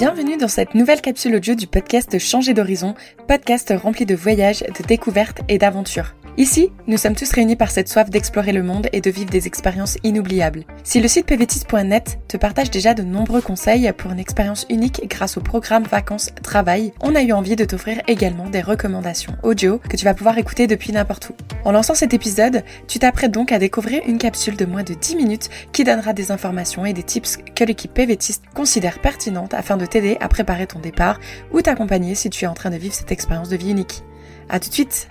Bienvenue dans cette nouvelle capsule audio du podcast Changer d'horizon, podcast rempli de voyages, de découvertes et d'aventures. Ici, nous sommes tous réunis par cette soif d'explorer le monde et de vivre des expériences inoubliables. Si le site pvtis.net te partage déjà de nombreux conseils pour une expérience unique grâce au programme Vacances-Travail, on a eu envie de t'offrir également des recommandations audio que tu vas pouvoir écouter depuis n'importe où. En lançant cet épisode, tu t'apprêtes donc à découvrir une capsule de moins de 10 minutes qui donnera des informations et des tips que l'équipe PVTiste considère pertinentes afin de t'aider à préparer ton départ ou t'accompagner si tu es en train de vivre cette expérience de vie unique. A tout de suite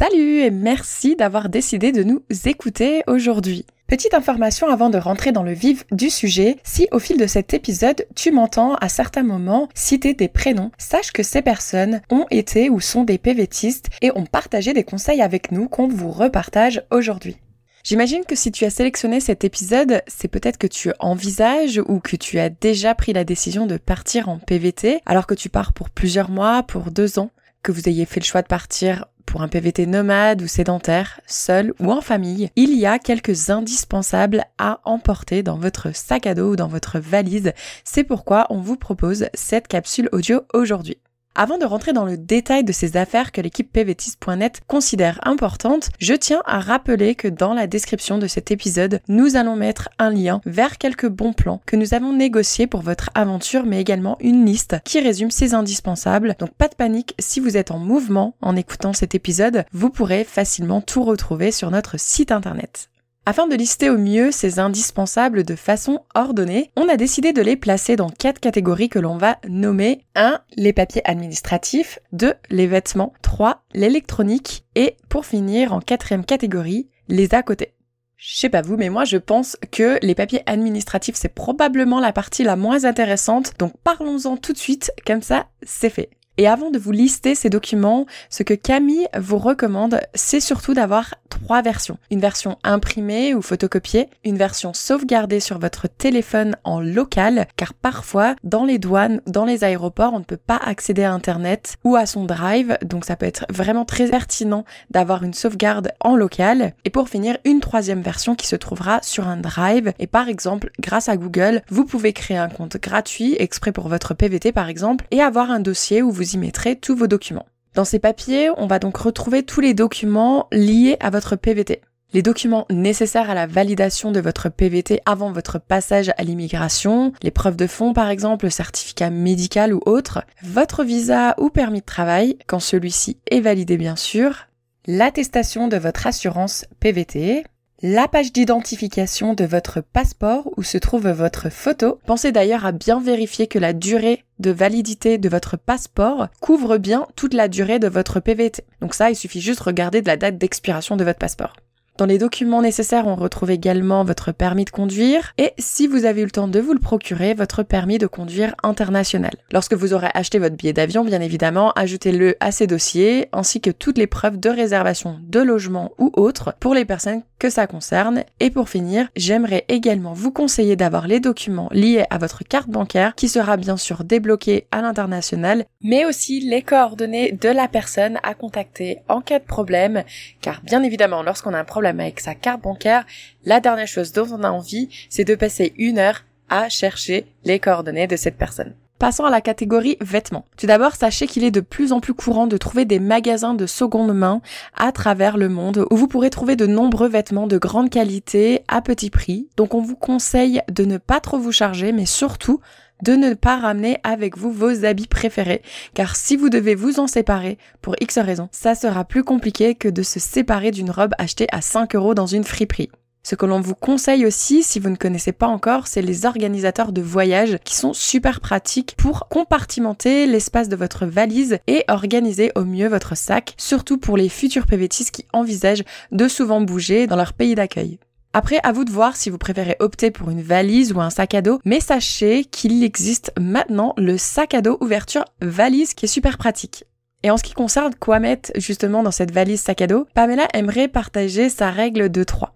Salut et merci d'avoir décidé de nous écouter aujourd'hui. Petite information avant de rentrer dans le vif du sujet, si au fil de cet épisode tu m'entends à certains moments citer des prénoms, sache que ces personnes ont été ou sont des PVTistes et ont partagé des conseils avec nous qu'on vous repartage aujourd'hui. J'imagine que si tu as sélectionné cet épisode, c'est peut-être que tu envisages ou que tu as déjà pris la décision de partir en PVT alors que tu pars pour plusieurs mois, pour deux ans, que vous ayez fait le choix de partir pour un PVT nomade ou sédentaire, seul ou en famille, il y a quelques indispensables à emporter dans votre sac à dos ou dans votre valise. C'est pourquoi on vous propose cette capsule audio aujourd'hui. Avant de rentrer dans le détail de ces affaires que l'équipe pvtis.net considère importantes, je tiens à rappeler que dans la description de cet épisode, nous allons mettre un lien vers quelques bons plans que nous avons négociés pour votre aventure, mais également une liste qui résume ces indispensables. Donc pas de panique, si vous êtes en mouvement en écoutant cet épisode, vous pourrez facilement tout retrouver sur notre site internet. Afin de lister au mieux ces indispensables de façon ordonnée, on a décidé de les placer dans quatre catégories que l'on va nommer 1. les papiers administratifs, 2. les vêtements, 3. l'électronique et pour finir en quatrième catégorie, les à côté. Je sais pas vous, mais moi je pense que les papiers administratifs c'est probablement la partie la moins intéressante, donc parlons-en tout de suite, comme ça c'est fait. Et avant de vous lister ces documents, ce que Camille vous recommande, c'est surtout d'avoir trois versions. Une version imprimée ou photocopiée, une version sauvegardée sur votre téléphone en local, car parfois, dans les douanes, dans les aéroports, on ne peut pas accéder à Internet ou à son drive, donc ça peut être vraiment très pertinent d'avoir une sauvegarde en local. Et pour finir, une troisième version qui se trouvera sur un drive. Et par exemple, grâce à Google, vous pouvez créer un compte gratuit, exprès pour votre PVT par exemple, et avoir un dossier où vous mettrez tous vos documents. Dans ces papiers, on va donc retrouver tous les documents liés à votre PVT. Les documents nécessaires à la validation de votre PVT avant votre passage à l'immigration, les preuves de fonds par exemple, le certificat médical ou autre, votre visa ou permis de travail, quand celui-ci est validé bien sûr, l'attestation de votre assurance PVT, la page d'identification de votre passeport où se trouve votre photo. Pensez d'ailleurs à bien vérifier que la durée de validité de votre passeport couvre bien toute la durée de votre PVT. Donc ça, il suffit juste de regarder de la date d'expiration de votre passeport. Dans les documents nécessaires, on retrouve également votre permis de conduire et si vous avez eu le temps de vous le procurer, votre permis de conduire international. Lorsque vous aurez acheté votre billet d'avion, bien évidemment, ajoutez-le à ces dossiers ainsi que toutes les preuves de réservation de logement ou autres pour les personnes que ça concerne. Et pour finir, j'aimerais également vous conseiller d'avoir les documents liés à votre carte bancaire qui sera bien sûr débloquée à l'international, mais aussi les coordonnées de la personne à contacter en cas de problème, car bien évidemment, lorsqu'on a un problème avec sa carte bancaire, la dernière chose dont on a envie, c'est de passer une heure à chercher les coordonnées de cette personne. Passons à la catégorie vêtements. Tout d'abord, sachez qu'il est de plus en plus courant de trouver des magasins de seconde main à travers le monde où vous pourrez trouver de nombreux vêtements de grande qualité à petit prix. Donc on vous conseille de ne pas trop vous charger, mais surtout de ne pas ramener avec vous vos habits préférés, car si vous devez vous en séparer, pour X raisons, ça sera plus compliqué que de se séparer d'une robe achetée à 5 euros dans une friperie. Ce que l'on vous conseille aussi, si vous ne connaissez pas encore, c'est les organisateurs de voyage qui sont super pratiques pour compartimenter l'espace de votre valise et organiser au mieux votre sac, surtout pour les futurs PVTistes qui envisagent de souvent bouger dans leur pays d'accueil. Après, à vous de voir si vous préférez opter pour une valise ou un sac à dos, mais sachez qu'il existe maintenant le sac à dos ouverture valise qui est super pratique. Et en ce qui concerne quoi mettre justement dans cette valise sac à dos, Pamela aimerait partager sa règle de 3.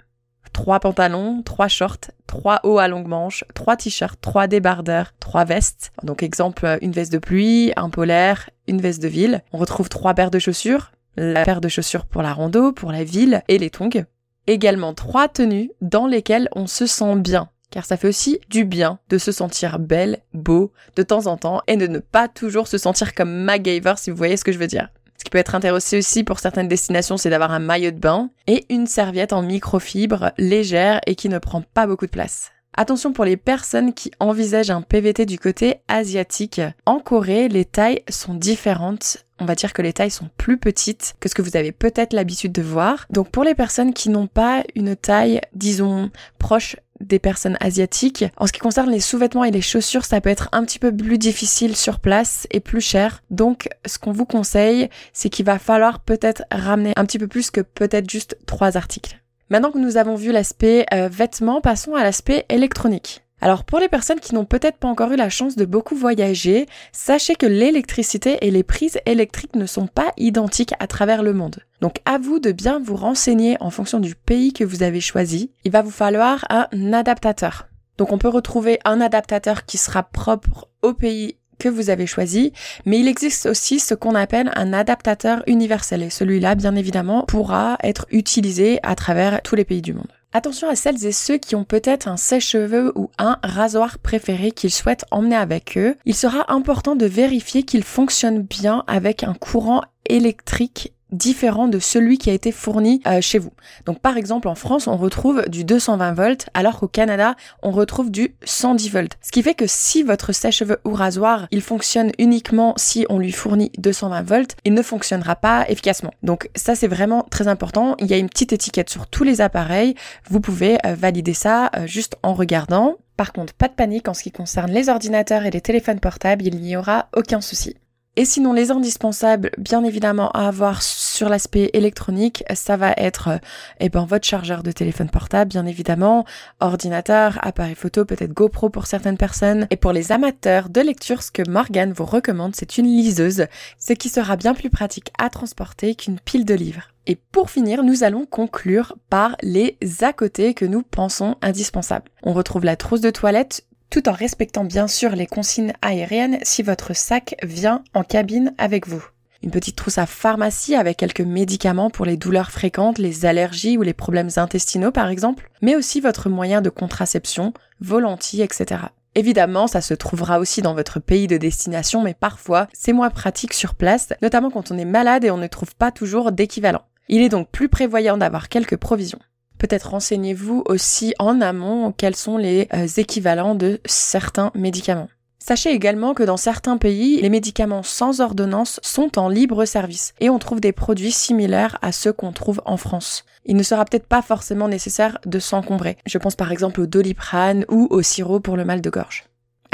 3 pantalons, 3 shorts, 3 hauts à longue manche, 3 t-shirts, 3 débardeurs, 3 vestes. Donc exemple, une veste de pluie, un polaire, une veste de ville. On retrouve 3 paires de chaussures, la paire de chaussures pour la rando, pour la ville et les tongs. Également trois tenues dans lesquelles on se sent bien, car ça fait aussi du bien de se sentir belle, beau, de temps en temps, et de ne pas toujours se sentir comme MacGyver, si vous voyez ce que je veux dire. Ce qui peut être intéressant aussi pour certaines destinations, c'est d'avoir un maillot de bain et une serviette en microfibre légère et qui ne prend pas beaucoup de place. Attention pour les personnes qui envisagent un PVT du côté asiatique. En Corée, les tailles sont différentes. On va dire que les tailles sont plus petites que ce que vous avez peut-être l'habitude de voir. Donc pour les personnes qui n'ont pas une taille, disons, proche des personnes asiatiques. En ce qui concerne les sous-vêtements et les chaussures, ça peut être un petit peu plus difficile sur place et plus cher. Donc, ce qu'on vous conseille, c'est qu'il va falloir peut-être ramener un petit peu plus que peut-être juste trois articles. Maintenant que nous avons vu l'aspect euh, vêtements, passons à l'aspect électronique. Alors pour les personnes qui n'ont peut-être pas encore eu la chance de beaucoup voyager, sachez que l'électricité et les prises électriques ne sont pas identiques à travers le monde. Donc à vous de bien vous renseigner en fonction du pays que vous avez choisi. Il va vous falloir un adaptateur. Donc on peut retrouver un adaptateur qui sera propre au pays vous avez choisi, mais il existe aussi ce qu'on appelle un adaptateur universel et celui-là, bien évidemment, pourra être utilisé à travers tous les pays du monde. Attention à celles et ceux qui ont peut-être un sèche-cheveux ou un rasoir préféré qu'ils souhaitent emmener avec eux. Il sera important de vérifier qu'il fonctionne bien avec un courant électrique différent de celui qui a été fourni euh, chez vous. Donc par exemple en France on retrouve du 220 volts alors qu'au Canada on retrouve du 110 volts. Ce qui fait que si votre sèche-cheveux ou rasoir il fonctionne uniquement si on lui fournit 220 volts, il ne fonctionnera pas efficacement. Donc ça c'est vraiment très important. Il y a une petite étiquette sur tous les appareils. Vous pouvez euh, valider ça euh, juste en regardant. Par contre, pas de panique en ce qui concerne les ordinateurs et les téléphones portables, il n'y aura aucun souci. Et sinon, les indispensables, bien évidemment, à avoir sur l'aspect électronique, ça va être eh ben, votre chargeur de téléphone portable, bien évidemment, ordinateur, appareil photo, peut-être GoPro pour certaines personnes. Et pour les amateurs de lecture, ce que Morgane vous recommande, c'est une liseuse, ce qui sera bien plus pratique à transporter qu'une pile de livres. Et pour finir, nous allons conclure par les à côté que nous pensons indispensables. On retrouve la trousse de toilette, tout en respectant bien sûr les consignes aériennes si votre sac vient en cabine avec vous. Une petite trousse à pharmacie avec quelques médicaments pour les douleurs fréquentes, les allergies ou les problèmes intestinaux par exemple, mais aussi votre moyen de contraception, vos lentilles, etc. Évidemment, ça se trouvera aussi dans votre pays de destination, mais parfois c'est moins pratique sur place, notamment quand on est malade et on ne trouve pas toujours d'équivalent. Il est donc plus prévoyant d'avoir quelques provisions. Peut-être renseignez-vous aussi en amont quels sont les euh, équivalents de certains médicaments. Sachez également que dans certains pays, les médicaments sans ordonnance sont en libre service et on trouve des produits similaires à ceux qu'on trouve en France. Il ne sera peut-être pas forcément nécessaire de s'encombrer. Je pense par exemple au doliprane ou au sirop pour le mal de gorge.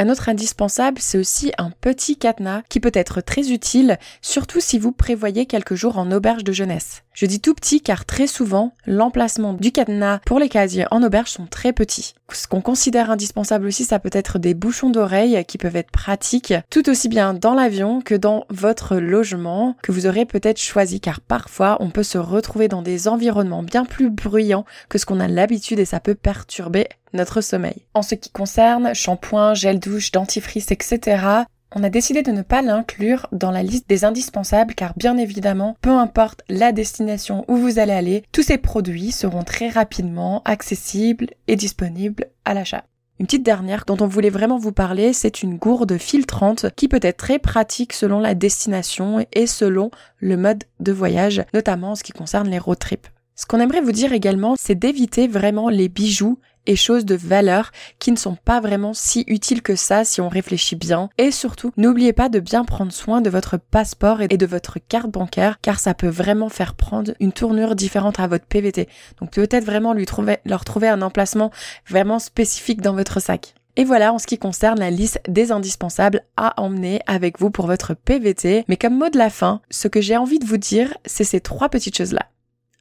Un autre indispensable, c'est aussi un petit cadenas qui peut être très utile, surtout si vous prévoyez quelques jours en auberge de jeunesse. Je dis tout petit car très souvent, l'emplacement du cadenas pour les casiers en auberge sont très petits. Ce qu'on considère indispensable aussi, ça peut être des bouchons d'oreilles qui peuvent être pratiques tout aussi bien dans l'avion que dans votre logement que vous aurez peut-être choisi car parfois on peut se retrouver dans des environnements bien plus bruyants que ce qu'on a l'habitude et ça peut perturber notre sommeil. En ce qui concerne shampoing, gel douche, dentifrice, etc., on a décidé de ne pas l'inclure dans la liste des indispensables car bien évidemment, peu importe la destination où vous allez aller, tous ces produits seront très rapidement accessibles et disponibles à l'achat. Une petite dernière dont on voulait vraiment vous parler, c'est une gourde filtrante qui peut être très pratique selon la destination et selon le mode de voyage, notamment en ce qui concerne les road trips. Ce qu'on aimerait vous dire également, c'est d'éviter vraiment les bijoux et choses de valeur qui ne sont pas vraiment si utiles que ça si on réfléchit bien. Et surtout, n'oubliez pas de bien prendre soin de votre passeport et de votre carte bancaire car ça peut vraiment faire prendre une tournure différente à votre PVT. Donc peut-être vraiment leur trouver un emplacement vraiment spécifique dans votre sac. Et voilà en ce qui concerne la liste des indispensables à emmener avec vous pour votre PVT. Mais comme mot de la fin, ce que j'ai envie de vous dire, c'est ces trois petites choses-là.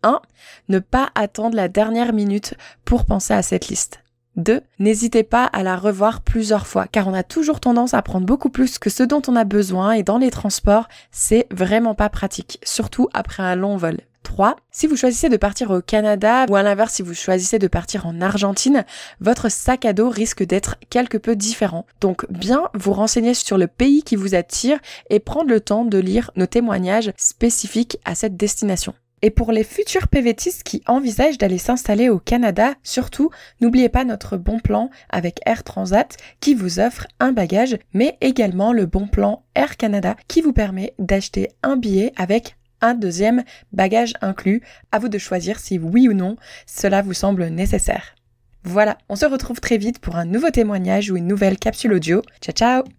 1. Ne pas attendre la dernière minute pour penser à cette liste. 2. N'hésitez pas à la revoir plusieurs fois car on a toujours tendance à prendre beaucoup plus que ce dont on a besoin et dans les transports, c'est vraiment pas pratique, surtout après un long vol. 3. Si vous choisissez de partir au Canada ou à l'inverse si vous choisissez de partir en Argentine, votre sac à dos risque d'être quelque peu différent. Donc bien vous renseigner sur le pays qui vous attire et prendre le temps de lire nos témoignages spécifiques à cette destination. Et pour les futurs PVTistes qui envisagent d'aller s'installer au Canada, surtout, n'oubliez pas notre bon plan avec Air Transat qui vous offre un bagage, mais également le bon plan Air Canada qui vous permet d'acheter un billet avec un deuxième bagage inclus. À vous de choisir si oui ou non cela vous semble nécessaire. Voilà, on se retrouve très vite pour un nouveau témoignage ou une nouvelle capsule audio. Ciao ciao